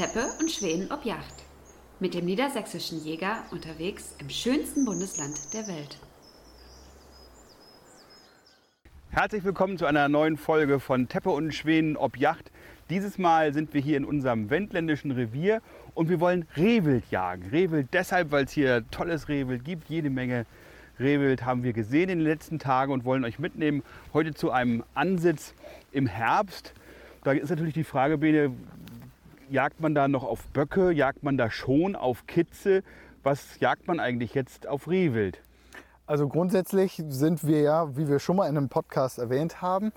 Teppe und Schweden ob Yacht. Mit dem niedersächsischen Jäger unterwegs im schönsten Bundesland der Welt. Herzlich willkommen zu einer neuen Folge von Teppe und Schweden ob Yacht. Dieses Mal sind wir hier in unserem wendländischen Revier und wir wollen Rehwild jagen. Rehwild deshalb, weil es hier tolles Rehwild gibt, jede Menge Rehwild haben wir gesehen in den letzten Tagen und wollen euch mitnehmen heute zu einem Ansitz im Herbst. Da ist natürlich die Frage, Bene, jagt man da noch auf Böcke, jagt man da schon auf Kitze? Was jagt man eigentlich jetzt auf Rehwild? Also grundsätzlich sind wir ja, wie wir schon mal in einem Podcast erwähnt haben,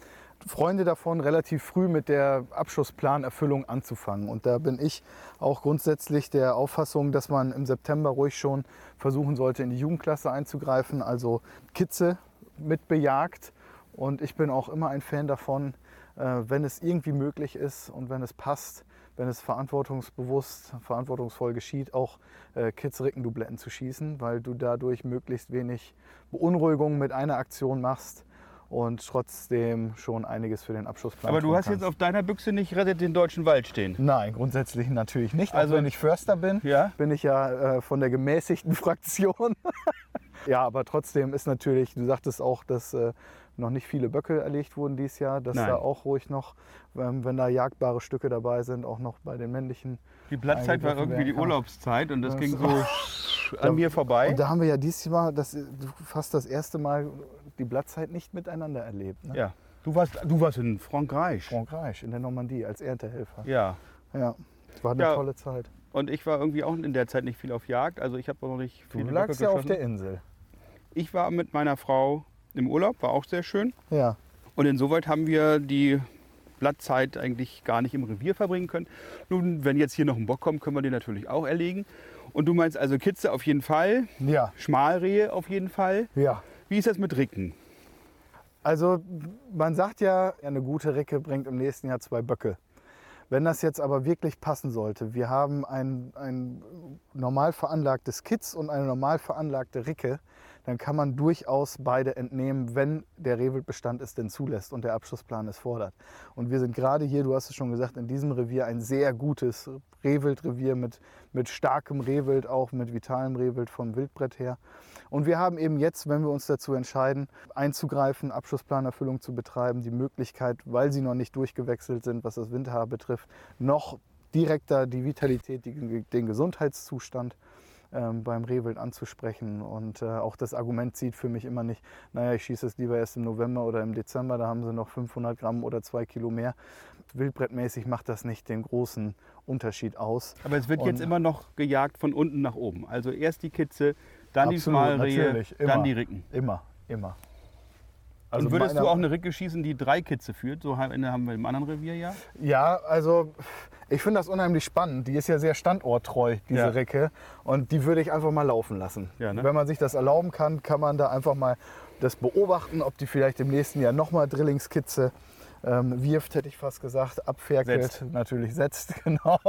Freunde davon, relativ früh mit der Abschussplanerfüllung anzufangen. Und da bin ich auch grundsätzlich der Auffassung, dass man im September ruhig schon versuchen sollte, in die Jugendklasse einzugreifen, also Kitze mit bejagt. Und ich bin auch immer ein Fan davon, äh, wenn es irgendwie möglich ist und wenn es passt, wenn es verantwortungsbewusst, verantwortungsvoll geschieht, auch äh, Kids-Rickendubletten zu schießen, weil du dadurch möglichst wenig Beunruhigung mit einer Aktion machst und trotzdem schon einiges für den Abschlussplan. Aber du hast kannst. jetzt auf deiner Büchse nicht Rettet den deutschen Wald stehen. Nein, grundsätzlich natürlich nicht. Also- Also wenn ich Förster bin, Ja. bin ich ja äh, von der gemäßigten Fraktion. Ja, aber trotzdem ist natürlich, du sagtest auch, dass äh, noch nicht viele Böcke erlegt wurden dieses Jahr, dass Nein. da auch ruhig noch, ähm, wenn da jagbare Stücke dabei sind, auch noch bei den männlichen. Die Blattzeit war irgendwie die. Urlaubszeit und das Das- ging so an mir vorbei. Und da haben wir ja dieses Jahr das, fast das erste Mal die Blattzeit nicht miteinander erlebt. Ne? Ja. Du warst, du warst in Frankreich. Frankreich in der Normandie als Erntehelfer. Ja. Ja, war eine Ja. tolle Zeit. Und ich war irgendwie auch in der Zeit nicht viel auf Jagd. Also ich habe noch nicht Du viele lagst ja auf der Insel. Ich war mit meiner Frau im Urlaub, war auch sehr schön. Ja. Und insoweit haben wir die Blattzeit eigentlich gar nicht im Revier verbringen können. Nun, wenn jetzt hier noch ein Bock kommt, können wir den natürlich auch erlegen. Und du meinst also Kitze auf jeden Fall, Ja, Schmalrehe auf jeden Fall. ja. Wie ist das mit Ricken? Also man sagt ja, eine gute Ricke bringt im nächsten Jahr zwei Böcke. Wenn das jetzt aber wirklich passen sollte, wir haben ein, ein normal veranlagtes Kitz und eine normal veranlagte Ricke, dann kann man durchaus beide entnehmen, wenn der Rehwildbestand es denn zulässt und der Abschlussplan es fordert. Und wir sind gerade hier, du hast es schon gesagt, in diesem Revier ein sehr gutes Rehwildrevier mit, mit starkem Rehwild, auch mit vitalem Rehwild vom Wildbrett her. Und wir haben eben jetzt, wenn wir uns dazu entscheiden, einzugreifen, Abschlussplanerfüllung zu betreiben, die Möglichkeit, weil sie noch nicht durchgewechselt sind, was das Winterhaar betrifft, noch direkter die Vitalität, die, den Gesundheitszustand ähm, beim Rehwild anzusprechen. Und äh, auch das Argument zieht für mich immer nicht, naja, ich schieße es lieber erst im November oder im Dezember, da haben sie noch 500 Gramm oder zwei Kilo mehr. Wildbrettmäßig macht das nicht den großen Unterschied aus. Aber es wird Und- jetzt immer noch gejagt von unten nach oben. Also erst die Kitze, dann die Schmalrehe, dann die Ricken. Immer, immer. und würdest du auch eine Ricke schießen, die drei Kitze führt? So haben haben wir im anderen Revier ja. Ja, also ich finde das unheimlich spannend. Die ist ja sehr standorttreu, diese Ja. Recke. Und die würde ich einfach mal laufen lassen. Ja, ne? Wenn man sich das erlauben kann, kann man da einfach mal das beobachten, ob die vielleicht im nächsten Jahr nochmal Drillingskitze ähm, wirft, hätte ich fast gesagt, abferkelt, Setzt. natürlich setzt, genau.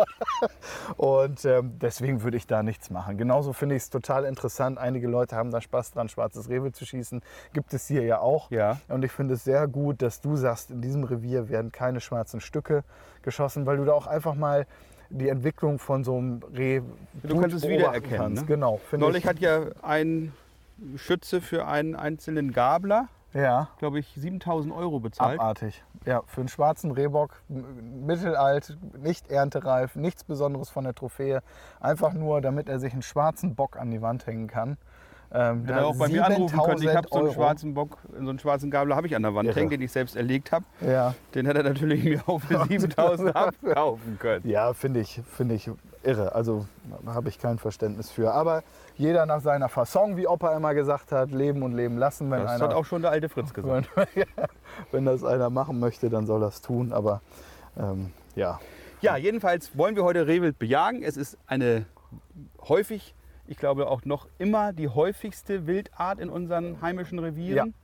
Und ähm, deswegen würde ich da nichts machen. Genauso finde ich es total interessant. Einige Leute haben da Spaß dran, schwarzes Rehwild zu schießen. Gibt es hier ja auch. Ja. Und ich finde es sehr gut, dass du sagst, in diesem Revier werden keine schwarzen Stücke geschossen, weil du da auch einfach mal die Entwicklung von so einem Reh Du kannst es wiedererkennen, kannst. ne? Genau. Neulich ich, hat ja ein Schütze für einen einzelnen Gabler, ja, glaube ich, 7000 Euro bezahlt. abartig. Ja, für einen schwarzen Rehbock, mittelalt, nicht erntereif, nichts Besonderes von der Trophäe. Einfach nur, damit er sich einen schwarzen Bock an die Wand hängen kann. Ähm, Hätte er auch bei mir anrufen können. Ich habe so einen 7000 schwarzen Bock, so einen schwarzen Gabler habe ich an der Wand hängen, den ich selbst erlegt habe. Ja, Den hätte er natürlich mir auch für 7000 abkaufen können. Ja, finde ich, finde ich irre. Also habe ich kein Verständnis für. Aber jeder nach seiner Fasson, wie Opa immer gesagt hat, leben und leben lassen. Wenn, Das einer, hat auch schon der alte Fritz gesagt. wenn, wenn das einer machen möchte, dann soll er es tun. Aber ähm, ja, Ja, jedenfalls wollen wir heute Rehwild bejagen. Es ist eine häufig, ich glaube auch noch immer die häufigste Wildart in unseren heimischen Revieren. Ja.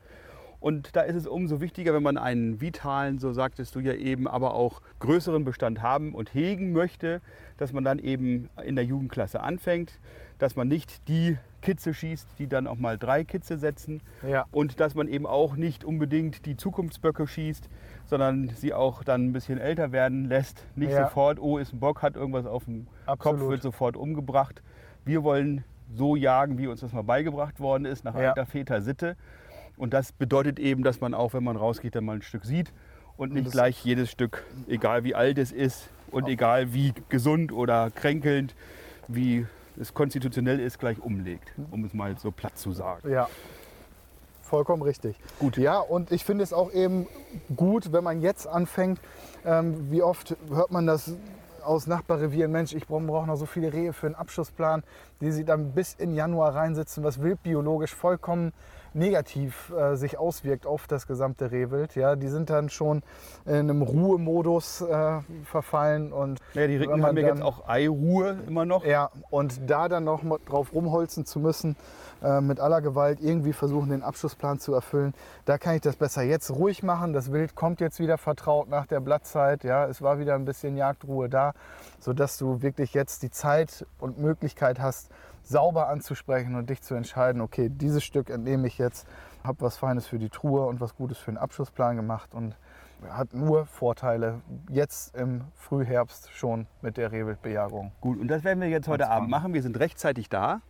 Und da ist es umso wichtiger, wenn man einen vitalen, so sagtest du ja eben, aber auch größeren Bestand haben und hegen möchte, dass man dann eben in der Jugendklasse anfängt, dass man nicht die Kitze schießt, die dann auch mal drei Kitze setzen. Ja. Und dass man eben auch nicht unbedingt die Zukunftsböcke schießt, sondern sie auch dann ein bisschen älter werden lässt. Nicht Ja. sofort, oh, ist ein Bock, hat irgendwas auf dem Absolut. Kopf, wird sofort umgebracht. Wir wollen so jagen, wie uns das mal beigebracht worden ist, nach Ja. alter Väter Sitte. Und das bedeutet eben, dass man auch, wenn man rausgeht, dann mal ein Stück sieht und nicht das- gleich jedes Stück, egal wie alt es ist und egal wie gesund oder kränkelnd, wie es konstitutionell ist, gleich umlegt, um es mal so platt zu sagen. Ja, vollkommen richtig. Gut. Ja, und ich finde es auch eben gut, wenn man jetzt anfängt. Ähm, wie oft hört man das aus Nachbarrevieren, Mensch, ich brauche brauch noch so viele Rehe für einen Abschussplan, die sie dann bis in Januar reinsitzen, was wildbiologisch vollkommen negativ äh, sich auswirkt auf das gesamte Rehwild. Ja, die sind dann schon in einem Ruhemodus äh, verfallen und Ja, die Ricken haben ja jetzt auch Eiruhe immer noch. ja, und da dann noch mal drauf rumholzen zu müssen, äh, mit aller Gewalt irgendwie versuchen, den Abschlussplan zu erfüllen, da kann ich das besser jetzt ruhig machen. Das Wild kommt jetzt wieder vertraut nach der Blattzeit. Ja, es war wieder ein bisschen Jagdruhe da, sodass du wirklich jetzt die Zeit und Möglichkeit hast, sauber anzusprechen und dich zu entscheiden, okay, dieses Stück entnehme ich jetzt, habe was Feines für die Truhe und was Gutes für den Abschlussplan gemacht und hat nur Vorteile jetzt im Frühherbst schon mit der Rehwildbejagung. Gut, und das werden wir jetzt heute. Abend machen. Wir sind rechtzeitig da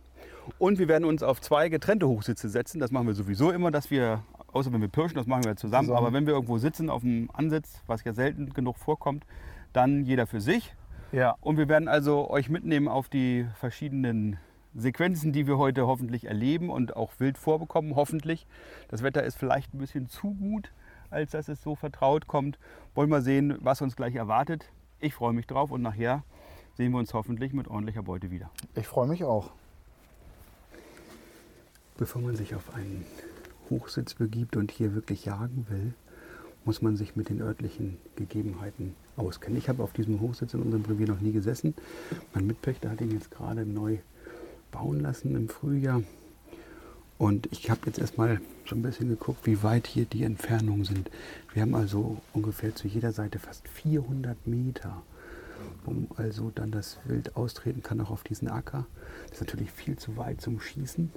und wir werden uns auf zwei getrennte Hochsitze setzen. Das machen wir sowieso immer, dass wir, außer wenn wir pirschen, das machen wir zusammen. Zusammen. Aber wenn wir irgendwo sitzen auf dem Ansitz, was ja selten genug vorkommt, dann jeder für sich. Ja, Und wir werden also euch mitnehmen auf die verschiedenen Sequenzen, die wir heute hoffentlich erleben und auch wild vorbekommen, hoffentlich. Das Wetter ist vielleicht ein bisschen zu gut, als dass es so vertraut kommt. Wollen wir sehen, was uns gleich erwartet. Ich freue mich drauf und nachher sehen wir uns hoffentlich mit ordentlicher Beute wieder. ich freue mich auch. Bevor man sich auf einen Hochsitz begibt und hier wirklich jagen will, muss man sich mit den örtlichen Gegebenheiten auskennen. Ich habe auf diesem Hochsitz in unserem Revier noch nie gesessen. Mein Mitpächter hat ihn jetzt gerade neu bauen lassen im Frühjahr. Und ich habe jetzt erstmal so ein bisschen geguckt, wie weit hier die Entfernungen sind. Wir haben also ungefähr zu jeder Seite fast 400 Meter, um also dann das Wild austreten kann, auch auf diesen Acker. Das ist natürlich viel zu weit zum Schießen.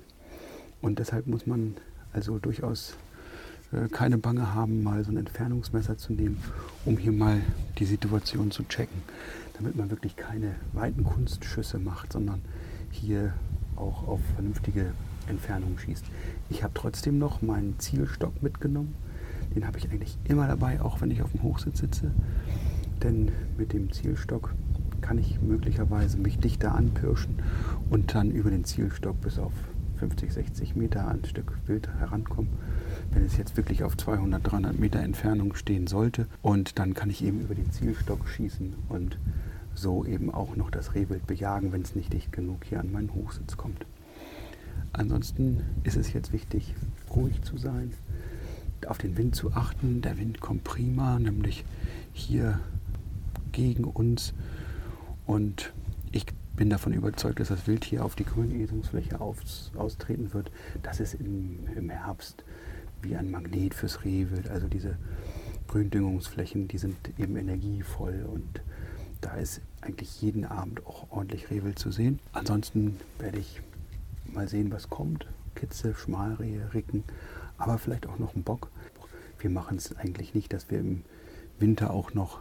Und deshalb muss man also durchaus äh, keine Bange haben, mal so ein Entfernungsmesser zu nehmen, um hier mal die Situation zu checken. Damit man wirklich keine weiten Kunstschüsse macht, sondern hier auch auf vernünftige Entfernungen schießt. Ich habe trotzdem noch meinen Zielstock mitgenommen. Den habe ich eigentlich immer dabei, auch wenn ich auf dem Hochsitz sitze. Denn mit dem Zielstock kann ich möglicherweise mich dichter anpirschen und dann über den Zielstock bis auf 50, 60 Meter ein Stück Wild herankommen. Wenn es jetzt wirklich auf 200, 300 Meter Entfernung stehen sollte. Und dann kann ich eben über den Zielstock schießen und so eben auch noch das Rehwild bejagen, wenn es nicht dicht genug hier an meinen Hochsitz kommt. Ansonsten ist es jetzt wichtig, ruhig zu sein, auf den Wind zu achten. Der Wind kommt prima, nämlich hier gegen uns. Und ich bin davon überzeugt, dass das Wild hier auf die Grünäsungsfläche aus, austreten wird. Das ist im, im Herbst wie ein Magnet fürs Rehwild. Also diese Gründüngungsflächen, die sind eben energievoll und da ist eigentlich jeden Abend auch ordentlich Rehwild zu sehen. Ansonsten werde ich mal sehen, was kommt. Kitze, Schmalrehe, Ricken, aber vielleicht auch noch ein Bock. Wir machen es eigentlich nicht, dass wir im Winter auch noch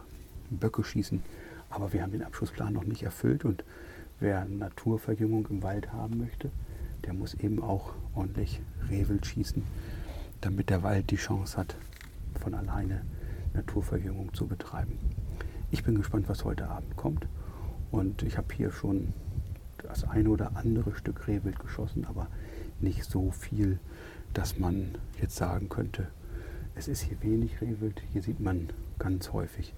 Böcke schießen, aber wir haben den Abschussplan noch nicht erfüllt und wer Naturverjüngung im Wald haben möchte, der muss eben auch ordentlich Rehwild schießen, damit der Wald die Chance hat, von alleine Naturverjüngung zu betreiben. Ich bin gespannt, was heute Abend kommt und ich habe hier schon das eine oder andere Stück Rehwild geschossen, aber nicht so viel, dass man jetzt sagen könnte, es ist hier wenig Rehwild. Hier sieht man ganz häufig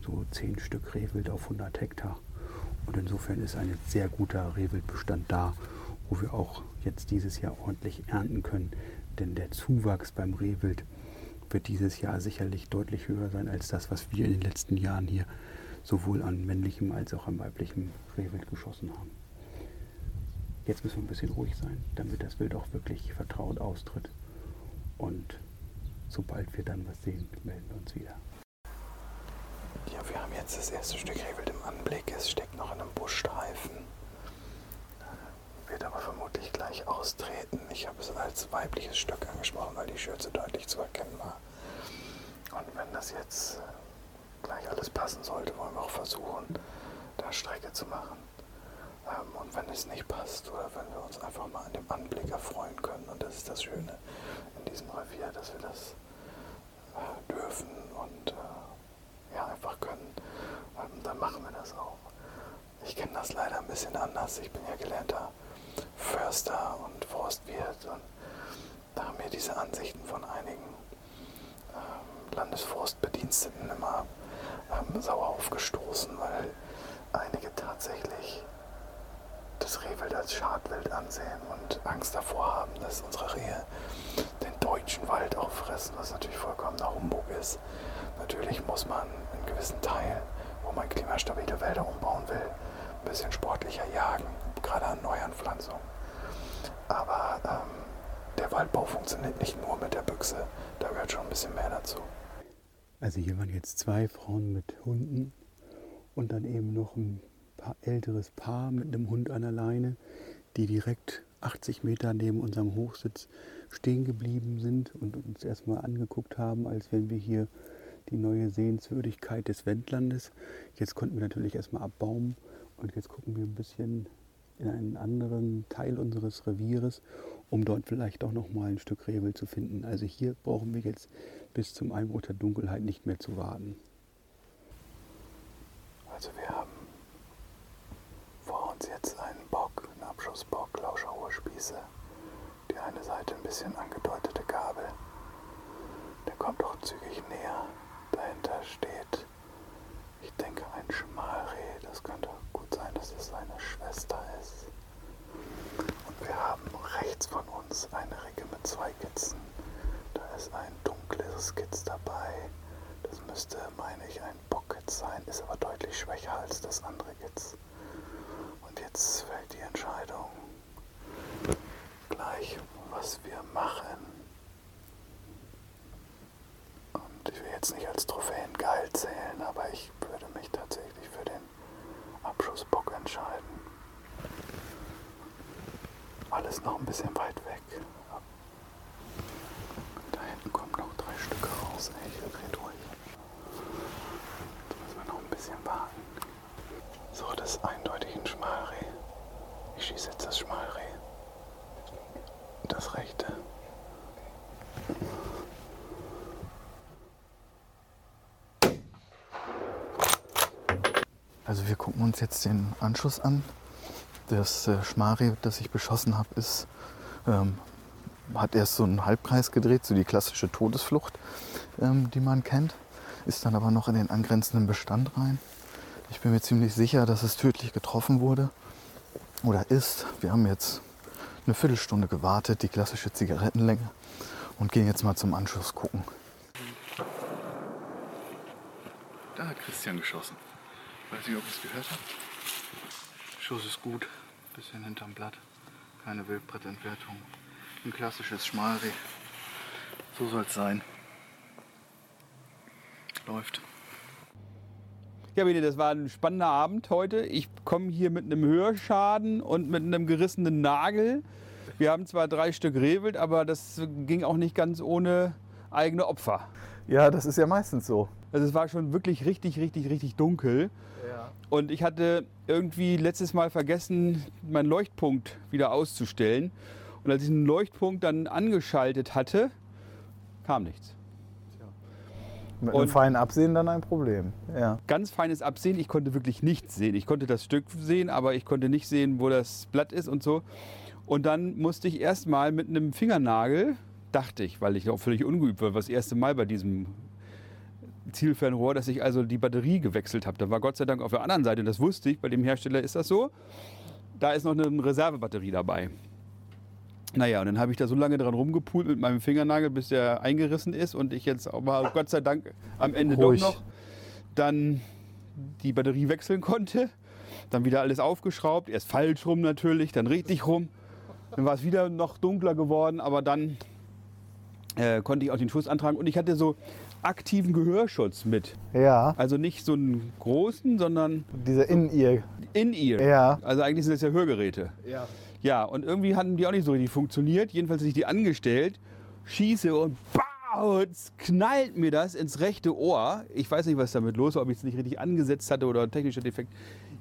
so 10 Stück Rehwild auf 100 Hektar. Und insofern ist ein sehr guter Rehwildbestand da, wo wir auch jetzt dieses Jahr ordentlich ernten können. Denn der Zuwachs beim Rehwild wird dieses Jahr sicherlich deutlich höher sein als das, was wir in den letzten Jahren hier sowohl an männlichem als auch an weiblichem Rehwild geschossen haben. Jetzt müssen wir ein bisschen ruhig sein, damit das Wild auch wirklich vertraut austritt. Und sobald wir dann was sehen, melden wir uns wieder. Ja, wir haben jetzt das erste Stück Rehwild im Anblick. Es steckt noch in einem Buschstreifen. wird aber vermutlich gleich austreten. Ich habe es als weibliches Stück angesprochen, weil die Schürze deutlich zu erkennen war. Und wenn das jetzt äh, gleich alles passen sollte, wollen wir auch versuchen, da Strecke zu machen. Ähm, und wenn es nicht passt oder wenn wir uns einfach mal an dem Anblick erfreuen können, und das ist das Schöne in diesem Revier, dass wir das äh, dürfen und äh, ja, einfach können, ähm, dann machen wir das auch. Ich kenne das leider ein bisschen anders. Ich bin ja gelernter Förster und Forstwirt und da haben mir diese Ansichten von einigen ähm, Landesforstbediensteten immer ähm, sauer aufgestoßen, weil einige tatsächlich das Rehwild als Schadwild ansehen und Angst davor haben, dass unsere Rehe den deutschen Wald auffressen, was natürlich vollkommener Humbug ist. Natürlich muss man in gewissen Teilen, wo man klimastabile Wälder umbauen will, ein bisschen sportlicher jagen, gerade an Neuanpflanzungen. Aber ähm, der Waldbau funktioniert nicht nur mit der Büchse, da gehört schon ein bisschen mehr dazu. Also hier waren jetzt zwei Frauen mit Hunden und dann eben noch ein paar älteres Paar mit einem Hund an der Leine, die direkt 80 Meter neben unserem Hochsitz stehen geblieben sind und uns erstmal angeguckt haben, als wenn wir hier die neue Sehenswürdigkeit des Wendlandes. Jetzt konnten wir natürlich erstmal abbauen und jetzt gucken wir ein bisschen in einen anderen Teil unseres Revieres, um dort vielleicht auch noch mal ein Stück Rehwild zu finden. Also hier brauchen wir jetzt bis zum Einbruch der Dunkelheit nicht mehr zu warten. Also wir haben vor uns jetzt einen Bock, einen Abschussbock, Lauscherhohe Spieße. Die eine Seite ein bisschen angedeutete Gabel. Der kommt auch zügig näher. Dahinter steht, ich denke, ein Schmalreh. Das könnte gut sein, dass es seine Schwester ist. Und wir haben rechts von uns eine Ricke mit zwei Kitzen. Da ist ein dunkles Kitz dabei. Das müsste, meine ich, ein Bockkitz sein, ist aber deutlich schwächer als das andere Kitz. Und jetzt fällt die Entscheidung gleich, was wir machen. Und ich will jetzt nicht als Trophäen geil zählen, aber ich würde mich tatsächlich für den Abschussbock entscheiden. Alles noch ein bisschen weit weg. Da hinten kommen noch drei Stücke raus. Ey, ich dreh durch. Jetzt müssen wir noch ein bisschen warten. So, das ist eindeutig ein Schmalreh. Ich schieße jetzt das Schmalreh. Das rechte. Also wir gucken uns jetzt den Anschuss an. Das äh, Schmarreh, das ich beschossen habe, ist, ähm, hat erst so einen Halbkreis gedreht, so die klassische Todesflucht, ähm, die man kennt. Ist dann aber noch in den angrenzenden Bestand rein. Ich bin mir ziemlich sicher, dass es tödlich getroffen wurde oder ist. Wir haben jetzt eine Viertelstunde gewartet, die klassische Zigarettenlänge, und gehen jetzt mal zum Anschuss gucken. Da hat Christian geschossen. Weiß nicht, ob ihr es gehört habt. Schuss ist gut. Bisschen hinterm Blatt. Keine Wildbrettentwertung. Ein klassisches Schmalreh. So soll es sein. Läuft. Ja, Bene, das war ein spannender Abend heute. Ich komme hier mit einem Hörschaden und mit einem gerissenen Nagel. Wir haben zwar drei Stück Rehwild, aber das ging auch nicht ganz ohne eigene Opfer. Ja, das ist ja meistens so. Also es war schon wirklich richtig, richtig, richtig dunkel. Und ich hatte irgendwie letztes Mal vergessen, meinen Leuchtpunkt wieder auszustellen. Und als ich den Leuchtpunkt dann angeschaltet hatte, kam nichts. Mit Und- einem feinen Absehen dann ein Problem. Ja. Ganz feines Absehen, ich konnte wirklich nichts sehen. Ich konnte das Stück sehen, aber ich konnte nicht sehen, wo das Blatt ist und so. Und dann musste ich erstmal mit einem Fingernagel, dachte ich, weil ich auch völlig ungeübt war, das erste Mal bei diesem Zielfernrohr, dass ich also die Batterie gewechselt habe. Da war Gott sei Dank auf der anderen Seite, und das wusste ich, bei dem Hersteller ist das so, da ist noch eine Reservebatterie dabei. Naja, und dann habe ich da so lange dran rumgepult mit meinem Fingernagel, bis der eingerissen ist und ich jetzt aber Gott sei Dank am Ende Ruhig. doch noch dann die Batterie wechseln konnte. Dann wieder alles aufgeschraubt, erst falsch rum natürlich, dann richtig rum. Dann war es wieder noch dunkler geworden, aber dann äh, konnte ich auch den Schuss antragen und ich hatte so aktiven Gehörschutz mit. Ja, Also nicht so einen großen, sondern diese In-Ear. In-Ear. Ja. Also eigentlich sind das ja Hörgeräte. ja. Ja, und irgendwie hatten die auch nicht so richtig funktioniert. Jedenfalls ich die angestellt, schieße und BAU! Jetzt knallt mir das ins rechte Ohr. Ich weiß nicht, was damit los war, ob ich es nicht richtig angesetzt hatte oder ein technischer Defekt.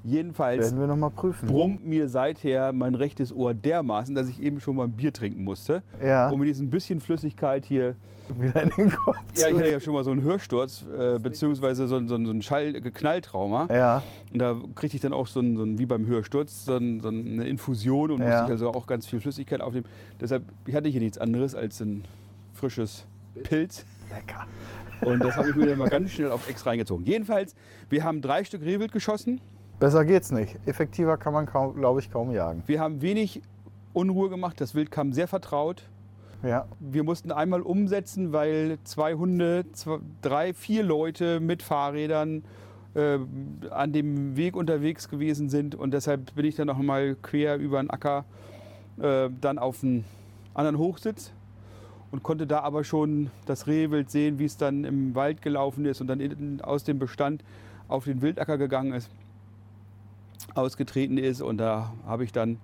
Jedenfalls Werden wir noch mal prüfen. brummt mir seither mein rechtes Ohr dermaßen, dass ich eben schon mal ein Bier trinken musste. Ja. Um mit diesem bisschen Flüssigkeit hier. Wieder in den Kopf. Ja, ich hatte ja schon mal so einen Hörsturz, äh, beziehungsweise so, so, so ein Schall-Knalltrauma. ja. Und da kriegte ich dann auch so, ein, so ein, wie beim Hörsturz, so, ein, so eine Infusion und Ja. musste ich also auch ganz viel Flüssigkeit aufnehmen. Deshalb hatte ich hier nichts anderes als ein frisches Pilz. Lecker. Und das habe ich mir dann mal ganz schnell auf Ex reingezogen. Jedenfalls, wir haben drei Stück Rehwild geschossen. Besser geht's nicht. Effektiver kann man, kaum, glaube ich, kaum jagen. Wir haben wenig Unruhe gemacht. Das Wild kam sehr vertraut. Ja. Wir mussten einmal umsetzen, weil zwei Hunde, zwei, drei, vier Leute mit Fahrrädern äh, an dem Weg unterwegs gewesen sind. Und deshalb bin ich dann noch mal quer über den Acker äh, dann auf einen anderen Hochsitz und konnte da aber schon das Rehwild sehen, wie es dann im Wald gelaufen ist und dann aus dem Bestand auf den Wildacker gegangen ist, ausgetreten ist. Und da habe ich dann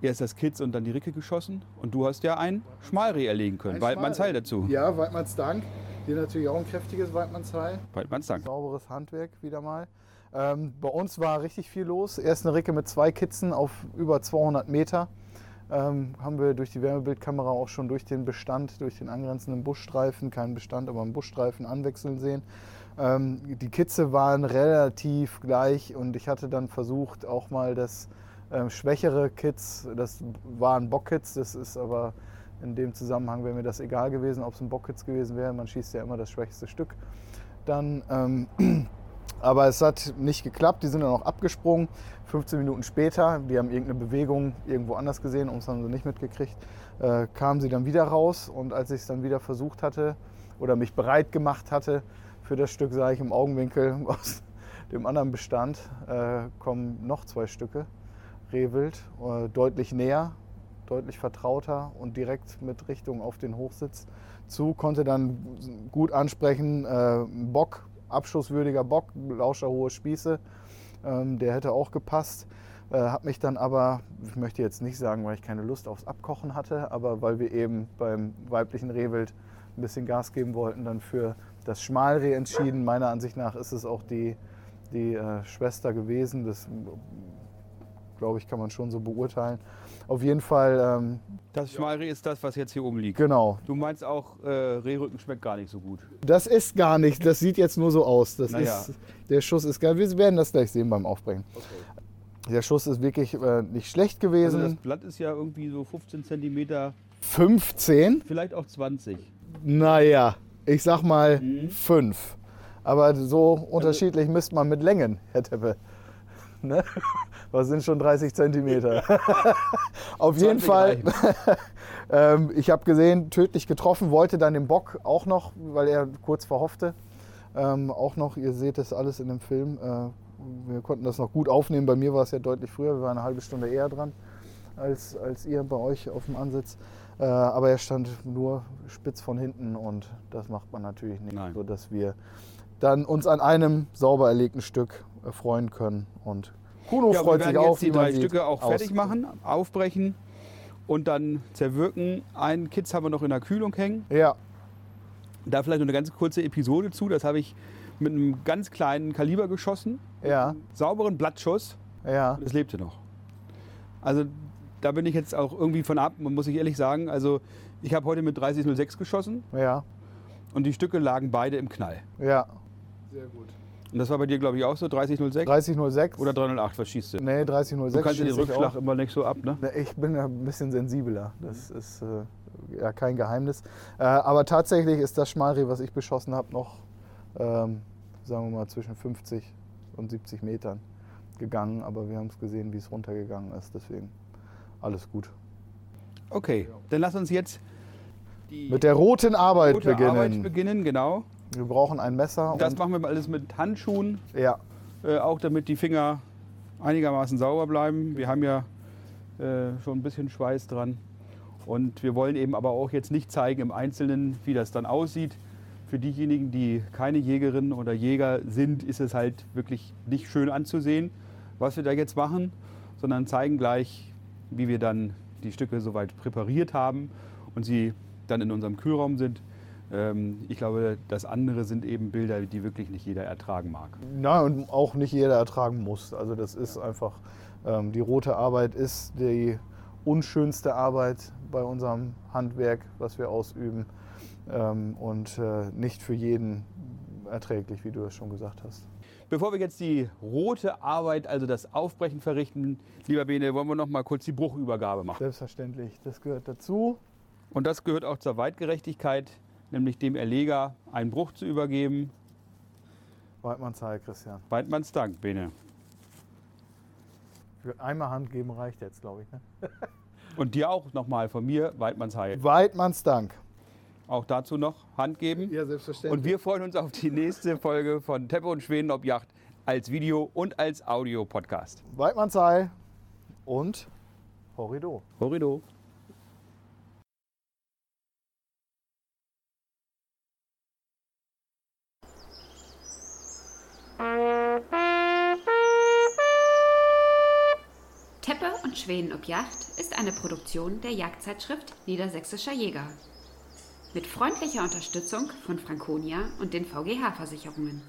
erst das Kitz und dann die Ricke geschossen. Und du hast ja ein Schmalreh erlegen können. Ein Waldmannsheil dazu. Ja, Weidmanns Dank. Hier natürlich auch ein kräftiges Weidmannsheil. Waldmannsdank. Sauberes Handwerk wieder mal. Ähm, bei uns war richtig viel los. Erst eine Ricke mit zwei Kitzen auf über 200 Meter. Ähm, haben wir durch die Wärmebildkamera auch schon durch den Bestand, durch den angrenzenden Buschstreifen, kein Bestand, aber einen Buschstreifen anwechseln sehen. Ähm, die Kitze waren relativ gleich und ich hatte dann versucht, auch mal das ähm, schwächere Kitz, das waren Bockkitz, das ist aber in dem Zusammenhang wäre mir das egal gewesen, ob es ein Bockkitz gewesen wäre. Man schießt ja immer das schwächste Stück. Dann, ähm, aber es hat nicht geklappt. Die sind dann auch abgesprungen. 15 Minuten später, die haben irgendeine Bewegung irgendwo anders gesehen, uns haben sie nicht mitgekriegt, äh, kamen sie dann wieder raus. Und als ich es dann wieder versucht hatte oder mich bereit gemacht hatte für das Stück, sah ich im Augenwinkel aus dem anderen Bestand äh, kommen noch zwei Stücke Rehwild, äh, deutlich näher, deutlich vertrauter und direkt mit Richtung auf den Hochsitz zu. Konnte dann gut ansprechen, äh, Bock, abschusswürdiger Bock, lauscherhohe Spieße, ähm, der hätte auch gepasst. Äh, hab mich dann aber, ich möchte jetzt nicht sagen, weil ich keine Lust aufs Abkochen hatte, aber weil wir eben beim weiblichen Rehwild ein bisschen Gas geben wollten, dann für das Schmalreh entschieden. Meiner Ansicht nach ist es auch die, die äh, Schwester gewesen. Das glaube ich, kann man schon so beurteilen. Auf jeden Fall, ähm, Das Schmalreh ist das, was jetzt hier oben liegt. genau. Du meinst auch, äh, Rehrücken schmeckt gar nicht so gut. Das ist gar nicht, das sieht jetzt nur so aus. Das Naja. ist, der Schuss ist geil. Wir werden das gleich sehen beim Aufbringen. Der Schuss ist wirklich äh, nicht schlecht Also das gewesen. Blatt ist ja irgendwie so 15 cm, 15, vielleicht auch 20. naja, ich sag mal Mhm. 5. Aber so unterschiedlich misst man mit Längen, Herr Teppe. Ne? Was sind schon 30 Zentimeter? Auf jeden 20 Fall, ähm, ich habe gesehen, tödlich getroffen, wollte dann den Bock auch noch, weil er kurz verhoffte, ähm, auch noch, ihr seht das alles in dem Film, äh, wir konnten das noch gut aufnehmen. Bei mir war es ja deutlich früher, wir waren eine halbe Stunde eher dran als, als ihr bei euch auf dem Ansitz. Äh, aber er stand nur spitz von hinten und das macht man natürlich nicht, Nein. sodass wir dann uns an einem sauber erlegten Stück erfreuen können. Und Kuno Ja, freut sich werden auch, jetzt die drei Stücke auch aus. fertig machen, aufbrechen und dann zerwirken. Einen Kitz haben wir noch in der Kühlung hängen. Ja, Da vielleicht noch eine ganz kurze Episode zu. Das habe ich mit einem ganz kleinen Kaliber geschossen. ja, Sauberen Blattschuss. ja. Es lebte noch. Also da bin ich jetzt auch irgendwie von ab, muss ich ehrlich sagen. Also ich habe heute mit 3006 geschossen Ja, und die Stücke lagen beide im Knall. ja. Sehr gut. Und das war bei dir, glaube ich, auch so, 3006 3006? oder 308, was schießt du? Nee, 3006. Du kannst ja den Rückschlag auch. immer nicht so ab, ne? Ich bin ja ein bisschen sensibler. Das ist äh, ja kein Geheimnis. Äh, aber tatsächlich ist das Schmalreh, was ich beschossen habe, noch, ähm, sagen wir mal, zwischen 50 und 70 Metern gegangen. Aber wir haben es gesehen, wie es runtergegangen ist. Deswegen alles gut. Okay, dann lass uns jetzt die Mit der roten Arbeit gute beginnen. Arbeit beginnen, genau. Wir brauchen ein Messer. Das machen wir alles mit Handschuhen, ja, äh, auch damit die Finger einigermaßen sauber bleiben. Wir haben ja äh, schon ein bisschen Schweiß dran. Und wir wollen eben aber auch jetzt nicht zeigen im Einzelnen, wie das dann aussieht. Für diejenigen, die keine Jägerinnen oder Jäger sind, ist es halt wirklich nicht schön anzusehen, was wir da jetzt machen, sondern zeigen gleich wie wir dann die Stücke soweit präpariert haben und sie dann in unserem Kühlraum sind. Ähm, ich glaube, das andere sind eben Bilder, die wirklich nicht jeder ertragen mag. Na, und auch nicht jeder ertragen muss. Also das ist einfach, ähm, die rote Arbeit ist die unschönste Arbeit bei unserem Handwerk, was wir ausüben. Ähm, und äh, nicht für jeden erträglich, wie du es schon gesagt hast. Bevor wir jetzt die rote Arbeit, also das Aufbrechen verrichten, lieber Bene, wollen wir noch mal kurz die Bruchübergabe machen. Selbstverständlich, das gehört dazu. Und das gehört auch zur Weitgerechtigkeit, nämlich dem Erleger einen Bruch zu übergeben. Weidmanns Heil, Christian. Weidmanns Dank, Bene. Für einmal Hand geben reicht jetzt, glaube ich. Ne? Und dir auch nochmal von mir, Weidmanns Heil. Weidmanns Dank. Auch dazu noch Hand geben. Ja, selbstverständlich. Und wir freuen uns auf die nächste Folge von Teppe und Schweden ob Yacht als Video und als Audio-Podcast. Weidmanns Heil und Horrido. Horrido. Teppe und Schweden ob Yacht ist eine Produktion der Jagdzeitschrift Niedersächsischer Jäger. Mit freundlicher Unterstützung von Franconia und den VGH-Versicherungen.